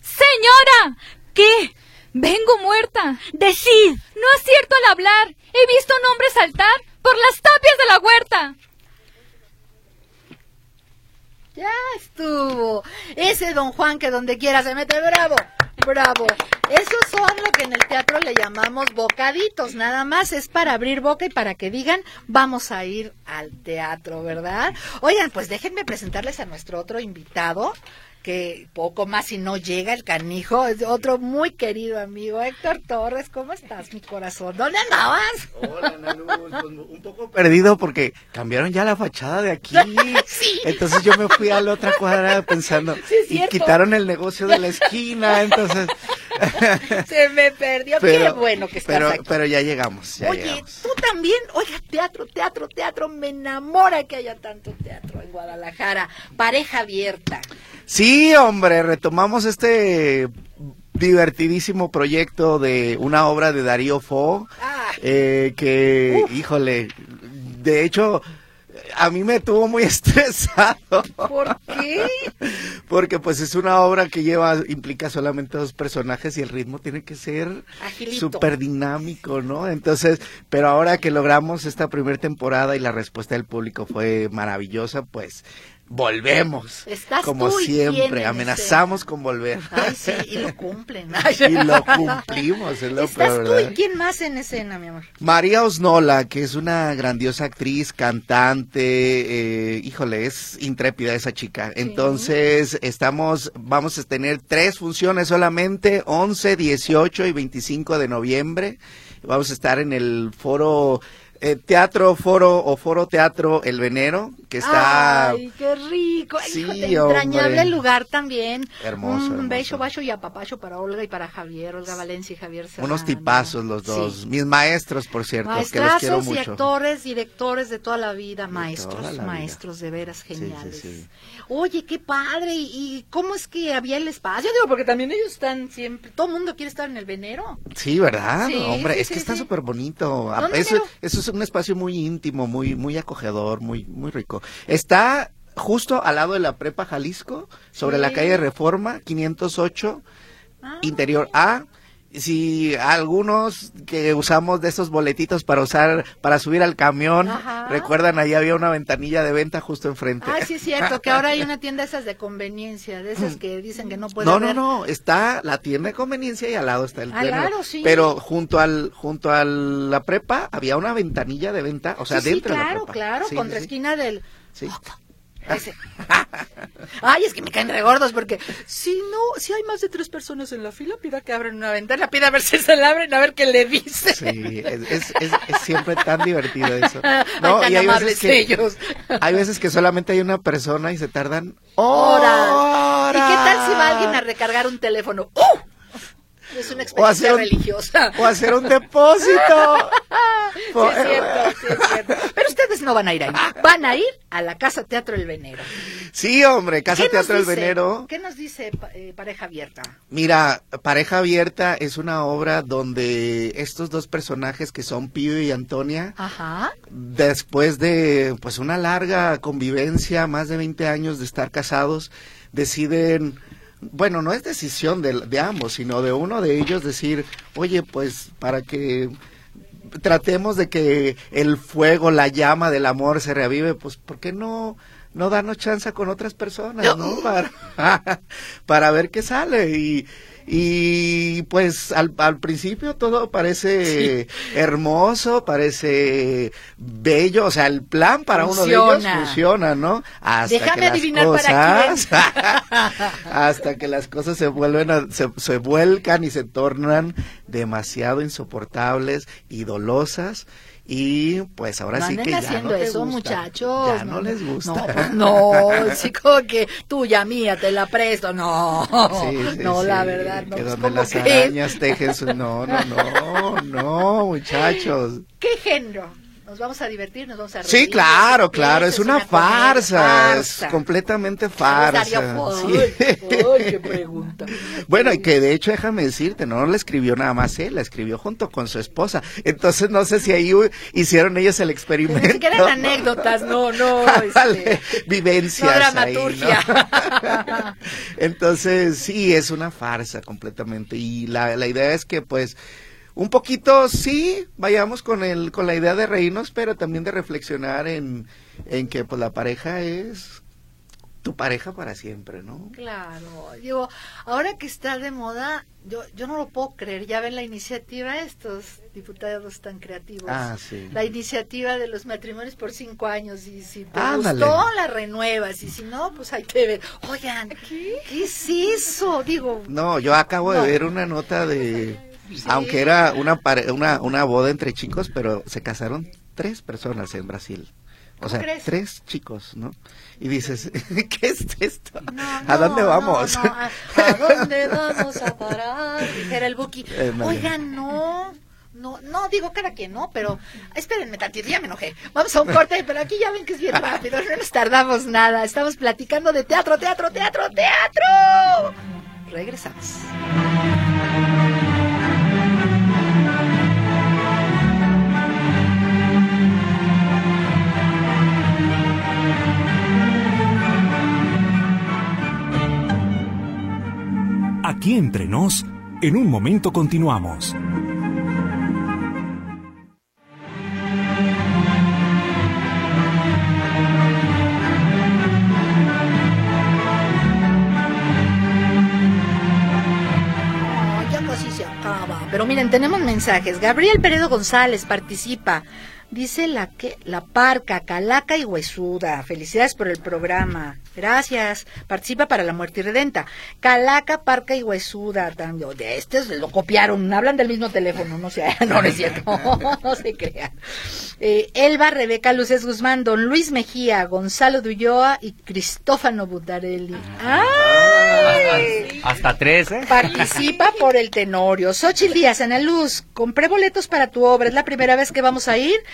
Señora, ¿qué? Vengo muerta. Decid. No es cierto al hablar. He visto un hombre saltar por las tapias de la huerta. Ya estuvo. Ese don Juan que donde quiera se mete, bravo, bravo. Esos son lo que en el teatro le llamamos bocaditos, nada más es para abrir boca y para que digan, vamos a ir al teatro, ¿verdad? Oigan, pues déjenme presentarles a nuestro otro invitado que poco más si no llega el canijo, es otro muy querido amigo, Héctor Torres, ¿cómo estás, mi corazón? ¿Dónde andabas? Hola, Nalu, pues, un poco perdido porque cambiaron ya la fachada de aquí. <laughs> Sí. Entonces yo me fui a la otra cuadra pensando Sí, y quitaron el negocio de la esquina, entonces <laughs> Se me perdió, qué bueno que estás pero, aquí. pero ya llegamos, ya Oye, llegamos. tú también, oiga, teatro, teatro, teatro, me enamora que haya tanto teatro en Guadalajara, pareja abierta. Sí, hombre, retomamos este divertidísimo proyecto de una obra de Darío Fo, Ah. eh, que, híjole, de hecho, a mí me tuvo muy <laughs> estresado. ¿Por qué? Porque pues es una obra que lleva, implica solamente dos personajes y el ritmo tiene que ser súper dinámico, ¿no? Entonces, pero ahora que logramos esta primera temporada y la respuesta del público fue maravillosa, pues volvemos. Estás como siempre, en amenazamos con volver. Ay, sí, y lo cumplen. <laughs> y lo cumplimos, es lo Estás peor, tú y quién más en escena, mi amor. María Osnola, que es una grandiosa actriz, cantante, eh, híjole, es intrépida esa chica. Entonces, estamos, vamos a tener tres funciones solamente, 11, 18 y 25 de noviembre. Vamos a estar en el foro, eh, Teatro Foro o Foro Teatro El Venero, que está... Ay, qué rico. Sí, entrañable lugar también. Hermoso, Un hermoso. beso, bacho y apapacho para Olga y para Javier, Olga Valencia y Javier Serrano. Unos tipazos los dos. Sí. Mis maestros, por cierto, que los quiero Maestrazos y mucho. actores, directores de toda la vida, De maestros, vida. maestros de veras geniales. sí. Oye, qué padre, ¿Y, cómo es que había el espacio? Digo, porque también ellos están siempre, todo el mundo quiere estar en el venero. Sí, ¿verdad? Sí, Hombre, sí, es que sí, está súper bonito. Ah, ¿Dónde Eso, eso es un espacio muy íntimo, muy, muy acogedor, muy, muy rico. Está justo al lado de la Prepa Jalisco, sobre la calle Reforma, 508, Ah. interior A. Si algunos que usamos de esos boletitos para usar, para subir al camión, Ajá. recuerdan, ahí había una ventanilla de venta justo enfrente. Ay, sí es cierto, que ahora hay una <laughs> tienda esas de conveniencia, de esas que dicen que no puede No, no, haber. no, está la tienda de conveniencia y al lado está el Ah, claro, sí. Pero junto al junto a la prepa había una ventanilla de venta, o sea, sí, sí, dentro de la claro, prepa. claro, Sí, contra esquina del... sí. Ese. <laughs> Ay, es que me caen regordos porque si no, si hay más de tres personas en la fila, pida que abran una ventana, pida a ver si se la abren, a ver qué le dice. Sí, es, es, es, es siempre tan divertido eso. <laughs> Ay, No, tan y hay veces que ellos. hay veces que solamente hay una persona y se tardan Horas. horas. ¿Y qué tal si va alguien a recargar un teléfono? ¡Uh! Es una o experiencia hacer un, religiosa. o hacer un depósito. <laughs> Sí, es cierto, sí, es cierto. Pero ustedes no van a ir ahí. Van a ir a la Casa Teatro El Venero. Sí, hombre, Casa ¿Qué nos Teatro El dice- Venero. ¿Qué nos dice eh, Pareja Abierta? Mira, Pareja Abierta es una obra donde estos dos personajes que son Pío y Antonia, Ajá. después de pues una larga convivencia, más de 20 años de estar casados, deciden, bueno, no es decisión de, de ambos, sino de uno de ellos decir, oye, pues para que tratemos de que el fuego, la llama del amor se reavive, pues ¿por qué no no darnos chance con otras personas, ¿no? <laughs> Para, para ver qué sale y y pues al, al principio todo parece hermoso, parece bello, o sea, el plan para uno de ellos Funciona. ¿no? Hasta Déjame que las adivinar para cosas, <laughs> hasta que las cosas se vuelven a- se, se vuelcan y se tornan demasiado insoportables y dolosas y pues ahora no sí que ya haciendo no eso, gusta. muchachos. Ya no, les gusta. No, pues no, <laughs> sí, como que tuya, mía, te la presto. No, Sí, sí, no, la verdad, no. Que pues, donde ¿cómo las arañas tejen su... No, no, no, no, muchachos. ¿Qué género? Nos vamos a divertir, nos vamos a reír. Sí, claro, claro, es una, farsa, farsa. es completamente farsa. Fo- sí. Ay, ay, qué pregunta. <laughs> Bueno, y que de hecho, déjame decirte, no la escribió nada más él, la escribió junto con su esposa. Entonces, no sé si ahí hicieron ellos el experimento. Ni siquiera eran <laughs> anécdotas, no, no. <laughs> Este, vivencias. no ahí, ¿no? dramaturgia. Entonces, sí, es una farsa completamente. Y la, la idea es que, pues, un poquito sí, vayamos con el, con la idea de reírnos, pero también de reflexionar en, en que, pues, la pareja es tu pareja para siempre, ¿no? Claro, digo, ahora que está de moda, yo, yo no lo puedo creer, ya ven la iniciativa estos diputados tan creativos. Ah, sí. La iniciativa de los matrimonios por cinco años y si te gustó, la renuevas y si no, pues ahí te ven. Oigan, ¿qué, es eso? Digo, No, yo acabo No. de ver una nota de, aunque era una, una, una boda entre chicos, pero se casaron tres personas en Brasil. O ¿Cómo sea, crees? tres chicos, ¿no? Y dices, <laughs> ¿qué es esto? no, ¿A dónde vamos? no, no, ¿a, a dónde vamos a parar? Dijera el Buki. Eh. Oigan, no. No, no digo cada quien, no, pero espérenme tantito, ya me enojé. Vamos a un corte, pero aquí ya ven que es bien rápido, no nos tardamos nada. Estamos platicando de teatro, teatro, teatro, teatro. Regresamos. Aquí entre nos, en un momento continuamos. Ya casi se acaba. Pero miren, tenemos mensajes. Gabriel Peredo González participa. Dice la que la parca, calaca y huesuda. Felicidades por el programa. Gracias. Participa para la muerte irredenta. Calaca, parca y huesuda. También. De este lo copiaron. Hablan del mismo teléfono. No sé. <laughs> No, no es cierto. <laughs> No, se crean. Eh, Elba, Rebeca Luces Guzmán, Don Luis Mejía, Gonzalo Dulloa y Cristófano Butarelli. ¡Ay! Hasta tres, ¿eh? Participa por el Tenorio. Xochitl Díaz, Ana Luz, compré boletos para tu obra. Es la primera vez que vamos a ir,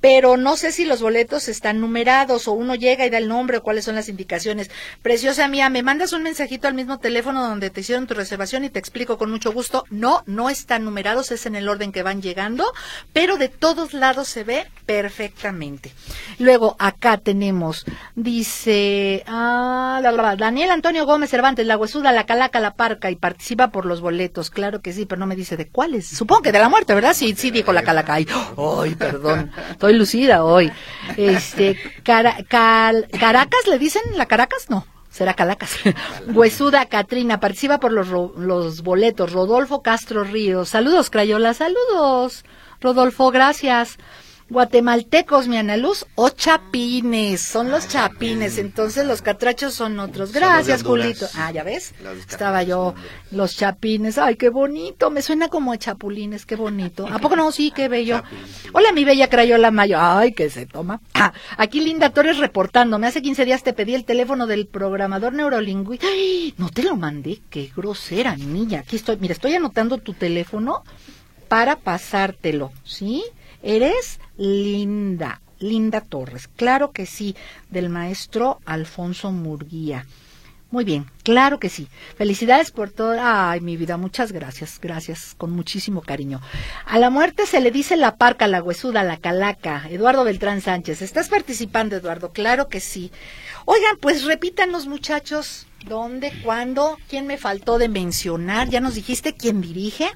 pero no sé si los boletos están numerados o uno llega y da el nombre o cuáles son las indicaciones. Preciosa mía, me mandas un mensajito al mismo teléfono donde te hicieron tu reservación y te explico con mucho gusto. No, no están numerados, es en el orden que van llegando, pero de todos lados se ve perfectamente. Luego acá tenemos, dice, ah, la, Daniel Antonio Gómez Cervantes, la huesuda, la calaca, la parca y participa por los boletos. Claro que sí, pero no me dice de cuáles. Supongo que de la muerte, ¿verdad? Sí, sí dijo la calaca. Ay, ay, perdón, <laughs> estoy lucida hoy. Este, cara, cal- Caracas, ¿le dicen la Caracas? No. Será Calacas. <laughs> Huesuda Catrina, participa por los, ro- los boletos. Rodolfo Castro Ríos. Saludos, Crayola. Saludos. Rodolfo, gracias. Guatemaltecos, mi Ana Luz, o chapines, son los chapines, entonces los catrachos son otros. Gracias, Julito. Ah, ya ves, estaba yo, los chapines, ay, qué bonito, me suena como a chapulines, qué bonito. ¿A poco no? Sí, qué bello. Hola, mi bella Crayola Mayo, ay, que se toma. Ah, aquí Linda Torres reportándome, hace 15 días te pedí el teléfono del programador neurolingüista. Ay, no te lo mandé, qué grosera, niña. Aquí estoy, mira, estoy anotando tu teléfono para pasártelo, ¿sí? Eres linda, Linda Torres. Claro que sí, del maestro Alfonso Murguía. Muy bien, claro que sí. Felicidades por todo. Ay, mi vida, muchas gracias, gracias, con muchísimo cariño. A la muerte se le dice la parca, la huesuda, la calaca. Eduardo Beltrán Sánchez, ¿estás participando, Eduardo? Claro que sí. Oigan, pues repítanos, muchachos, ¿dónde, cuándo, quién me faltó de mencionar? ¿Ya nos dijiste quién dirige?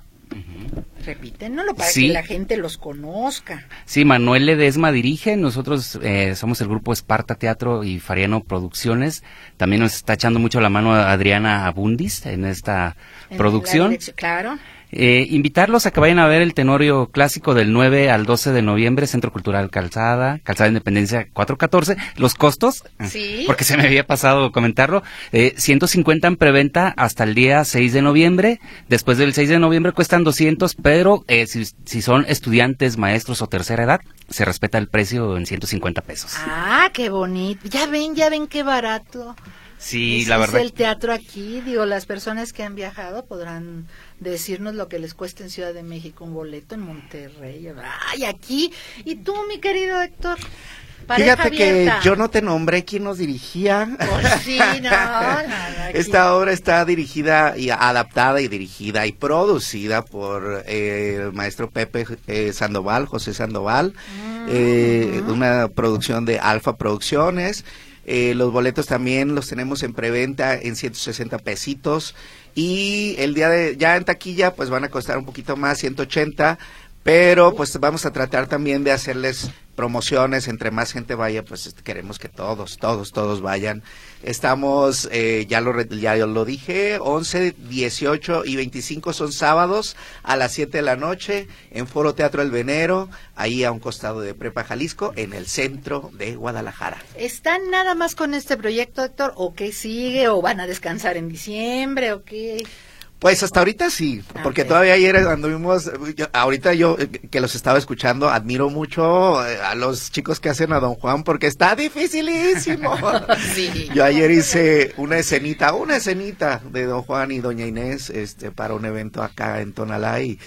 Repítenlo para que la gente los conozca. Sí, Manuel Ledesma dirige, nosotros eh, somos el grupo Esparta Teatro y Fariano Producciones. También nos está echando mucho la mano Adriana Abundis en esta producción. claro. Eh, invitarlos a que vayan a ver el Tenorio Clásico del 9 al 12 de noviembre, Centro Cultural Calzada, Calzada Independencia 414. Los costos, ¿Sí? porque se me había pasado comentarlo, eh, 150 en preventa hasta el día 6 de noviembre. Después del 6 de noviembre cuestan 200, pero eh, si, si son estudiantes, maestros o tercera edad, se respeta el precio en 150 pesos. Ah, qué bonito. Ya ven, ya ven qué barato. Sí, Ese la verdad. Es el teatro aquí, digo, las personas que han viajado podrán decirnos lo que les cuesta en Ciudad de México un boleto en Monterrey. Ay, aquí. ¿Y tú, mi querido Héctor? Pareja Fíjate abierta. que yo no te nombré quién nos dirigía. Pues sí, no. <laughs> Esta obra está dirigida y adaptada y dirigida y producida por eh, el maestro Pepe eh, Sandoval, José Sandoval, eh, una producción de Alfa Producciones. Eh, los boletos también los tenemos en preventa en 160 pesitos. Y el día de ya en taquilla pues van a costar un poquito más 180 pero pues vamos a tratar también de hacerles promociones, entre más gente vaya, pues este, queremos que todos, todos, todos vayan. Estamos, eh, ya, lo, ya lo dije, 11, 18 y 25 son sábados a las 7 de la noche en Foro Teatro El Venero, ahí a un costado de Prepa Jalisco, en el centro de Guadalajara. ¿Están nada más con este proyecto, Héctor? ¿O qué sigue? ¿O van a descansar en diciembre? ¿O qué? Pues hasta ahorita sí, porque Ok. todavía ayer anduvimos, ahorita yo eh, que los estaba escuchando, admiro mucho eh, a los chicos que hacen a Don Juan porque está dificilísimo. <laughs> Sí. Yo ayer hice una escenita, una escenita de Don Juan y Doña Inés este para un evento acá en Tonalá y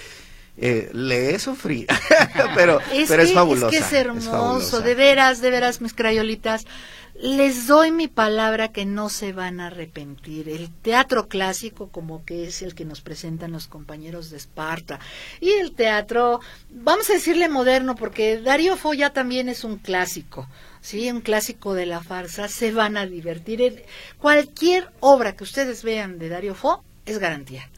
eh, le sufrí, <laughs> pero Es pero que, es fabulosa. que es hermoso, de veras, de veras, mis crayolitas. Les doy mi palabra que no se van a arrepentir. El teatro clásico, como que es el que nos presentan los compañeros de Esparta, y el teatro, vamos a decirle moderno, porque Darío Fo ya también es un clásico, sí, un clásico de la farsa. Se van a divertir. Cualquier obra que ustedes vean de Darío Fo es garantía.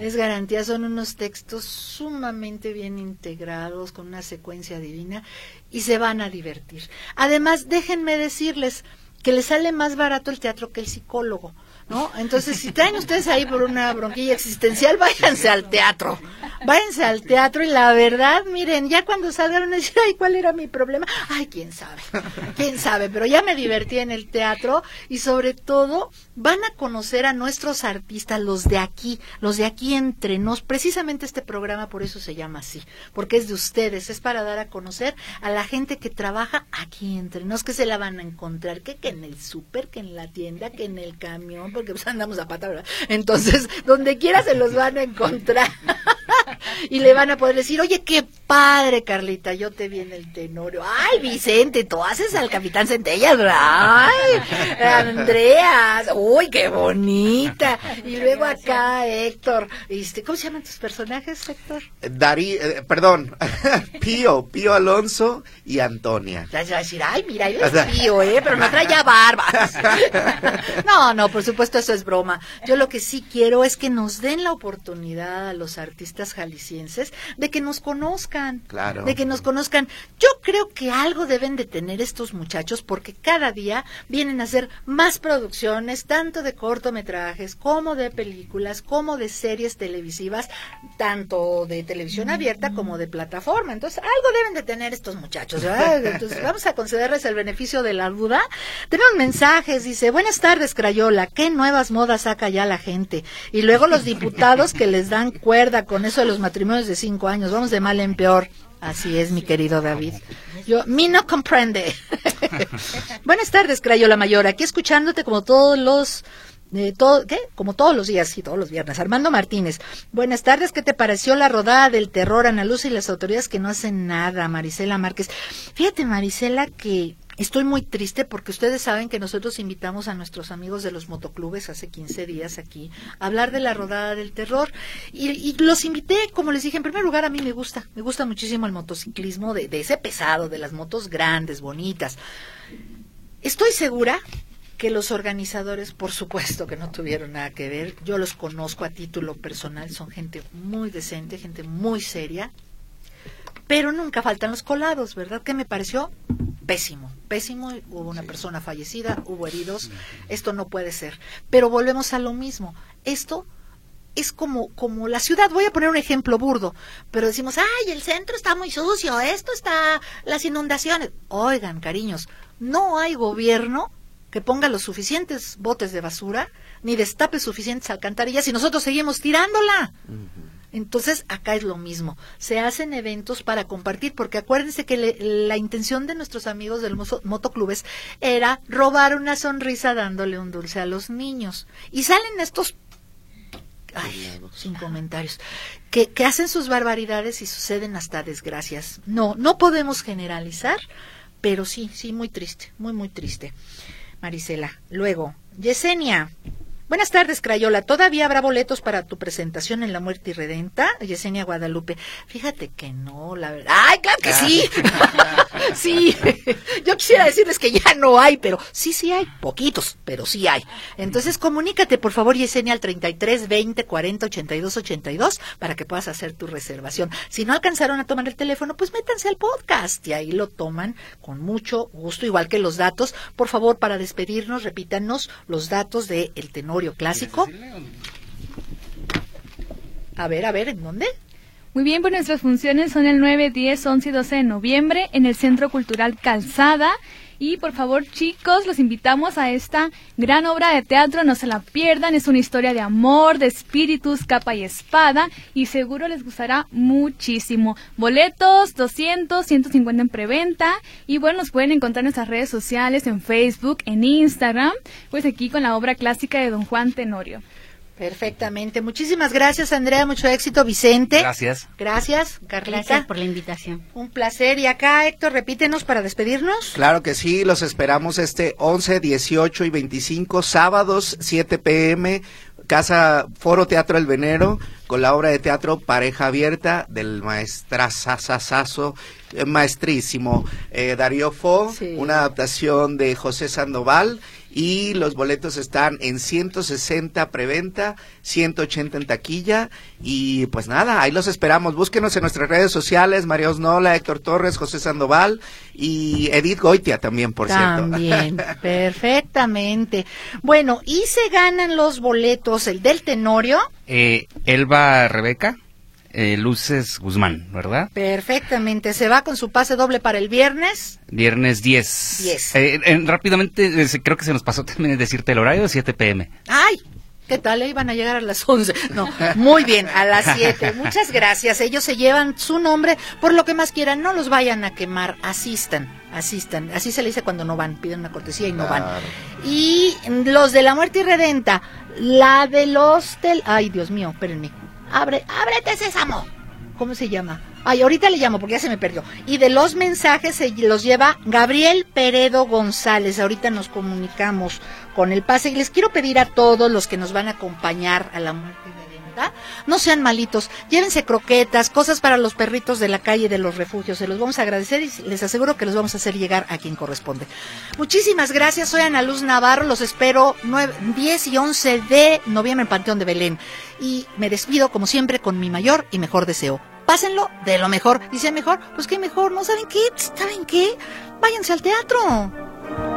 Es garantía, son unos textos sumamente bien integrados, con una secuencia divina, y se van a divertir. Además, déjenme decirles que les sale más barato el teatro que el psicólogo, ¿no? Entonces, si traen ustedes ahí por una bronquilla existencial, váyanse al teatro. Váyanse al teatro y la verdad, miren, ya cuando a <laughs> decir, ay, ¿cuál era mi problema? Ay, quién sabe, quién sabe, pero ya me divertí en el teatro y sobre todo van a conocer a nuestros artistas, los de aquí, los de aquí entre nos. Precisamente este programa por eso se llama así, porque es de ustedes, es para dar a conocer a la gente que trabaja aquí entre nos, que se la van a encontrar, que, que en el súper, que en la tienda, que en el camión, porque pues andamos a pata, ¿verdad? Entonces, donde quiera se los van a encontrar. <laughs> y le van a poder decir, oye, qué padre, Carlita, yo te vi en el tenorio. Ay, Vicente, tú haces al Capitán Centellas, ¿verdad? Ay, Andreas, uy, qué bonita. Y luego acá, Héctor, este, ¿cómo se llaman tus personajes, Héctor? Darí, eh, perdón, <laughs> Pío, Pío Alonso y Antonia. Ya se va a decir, ay, mira, él es pío, ¿eh? Pero no trae ya barbas. <laughs> No, no, por supuesto, eso es broma. Yo lo que sí quiero es que nos den la oportunidad a los artistas jaliscienses de que nos conozcan. Claro. De que nos conozcan. Yo creo que algo deben de tener estos muchachos porque cada día vienen a hacer más producciones, tanto de cortometrajes como de películas, como de series televisivas, tanto de televisión abierta como de plataforma. Entonces, algo deben de tener estos muchachos. ¿verdad? Entonces, vamos a concederles el beneficio de la duda. Tenemos mensajes, dice, buenas tardes, Crayola, ¿qué nuevas modas saca ya la gente? Y luego los diputados que les dan cuerda con eso de los matrimonios de cinco años, vamos de mal en peor. Así es, mi querido David. Yo, mi no comprende. <laughs> Buenas tardes, Crayola Mayor. Aquí escuchándote como todos los de todo, ¿qué? Como todos los días y todos los viernes. Armando Martínez. Buenas tardes. ¿Qué te pareció la rodada del terror, Ana Luz y las autoridades que no hacen nada? Marisela Márquez. Fíjate, Marisela, que Estoy muy triste porque ustedes saben que nosotros invitamos a nuestros amigos de los motoclubes hace 15 días aquí a hablar de la rodada del terror. Y, y los invité, como les dije, en primer lugar a mí me gusta, me gusta muchísimo el motociclismo de, de ese pesado, de las motos grandes, bonitas. Estoy segura que los organizadores, por supuesto que no tuvieron nada que ver, yo los conozco a título personal, son gente muy decente, gente muy seria, pero nunca faltan los colados, ¿verdad? Que me pareció pésimo, pésimo, hubo una persona fallecida, hubo heridos, esto no puede ser. Pero volvemos a lo mismo, esto es como, como la ciudad, voy a poner un ejemplo burdo, pero decimos, ay, el centro está muy sucio, esto está, las inundaciones. Oigan, cariños, no hay gobierno que ponga los suficientes botes de basura, ni destape suficientes alcantarillas y nosotros seguimos tirándola. Entonces, acá es lo mismo. Se hacen eventos para compartir, porque acuérdense que le, la intención de nuestros amigos del motoclubes era robar una sonrisa dándole un dulce a los niños. Y salen estos Ay, sin comentarios. Que, que hacen sus barbaridades y suceden hasta desgracias. No, no podemos generalizar, pero sí, sí, muy triste, muy, muy triste. Marisela. Luego, Yesenia. Buenas tardes, Crayola. ¿Todavía habrá boletos para tu presentación en La Muerte Irredenta? Yesenia Guadalupe. Fíjate que no, la verdad. ¡Ay, claro que sí! <laughs> sí. Yo quisiera decirles que ya no hay, pero sí, sí hay. Poquitos, pero sí hay. Entonces, comunícate, por favor, Yesenia, al 33 20 40 82 82 para que puedas hacer tu reservación. Si no alcanzaron a tomar el teléfono, pues métanse al podcast y ahí lo toman con mucho gusto, igual que los datos. Por favor, para despedirnos, repítanos los datos de El Tenor clásico. A ver, a ver, ¿en dónde? Muy bien, pues nuestras funciones son el 9, 10, 11 y 12 de noviembre en el Centro Cultural Calzada. Y por favor, chicos, los invitamos a esta gran obra de teatro, no se la pierdan, es una historia de amor, de espíritus, capa y espada, y seguro les gustará muchísimo. Boletos, 200, 150 en preventa, y bueno, nos pueden encontrar en nuestras redes sociales, en Facebook, en Instagram, pues aquí con la obra clásica de Don Juan Tenorio. Perfectamente. Muchísimas gracias, Andrea. Mucho éxito, Vicente. Gracias. Gracias, Carlita. Gracias por la invitación. Un placer. Y acá, Héctor, repítenos para despedirnos. Claro que sí, los esperamos este 11, 18 y 25 sábados, 7 pm, Casa Foro Teatro El Venero, con la obra de teatro Pareja Abierta del maestrazazazo, eh, maestrísimo eh, Darío Fo, Sí. una adaptación de José Sandoval y los boletos están en 160 preventa, 180 en taquilla y pues nada, ahí los esperamos. Búsquenos en nuestras redes sociales, María Osnola, Héctor Torres, José Sandoval y Edith Goitia también, por cierto. También, <laughs> perfectamente. Bueno, y se ganan los boletos, el del Tenorio. Eh, Elba Rebeca, eh, Luces Guzmán, ¿verdad? Perfectamente. Se va con su pase doble para el viernes. Viernes 10. 10. Eh, eh, rápidamente, eh, se- creo que se nos pasó <laughs> también decirte el horario, 7 pm. ¡Ay! ¿Qué tal? Eh, Iban a llegar a las 11. No, muy bien, a las 7. Muchas gracias. Ellos se llevan su nombre por lo que más quieran. No los vayan a quemar. Asistan, asistan. Así se le dice cuando no van. Piden una cortesía y no van. Y los de la muerte irredenta. La del hostel. Ay, Dios mío, espérenme. Abre, ábrete, sésamo. ¿Cómo se llama? Ay, ahorita le llamo porque ya se me perdió. Y de los mensajes se los lleva Gabriel Peredo González. Ahorita nos comunicamos con el pase. Y les quiero pedir a todos los que nos van a acompañar a la muerte irredenta No sean malitos, llévense croquetas, cosas para los perritos de la calle, de los refugios, se los vamos a agradecer y les aseguro que los vamos a hacer llegar a quien corresponde. Muchísimas gracias, soy Ana Luz Navarro, los espero 9, 10 y 11 de noviembre en Panteón de Belén y me despido como siempre con mi mayor y mejor deseo. Pásenlo de lo mejor. Dice mejor, pues qué mejor, ¿no saben qué? ¿Saben qué? Váyanse al teatro.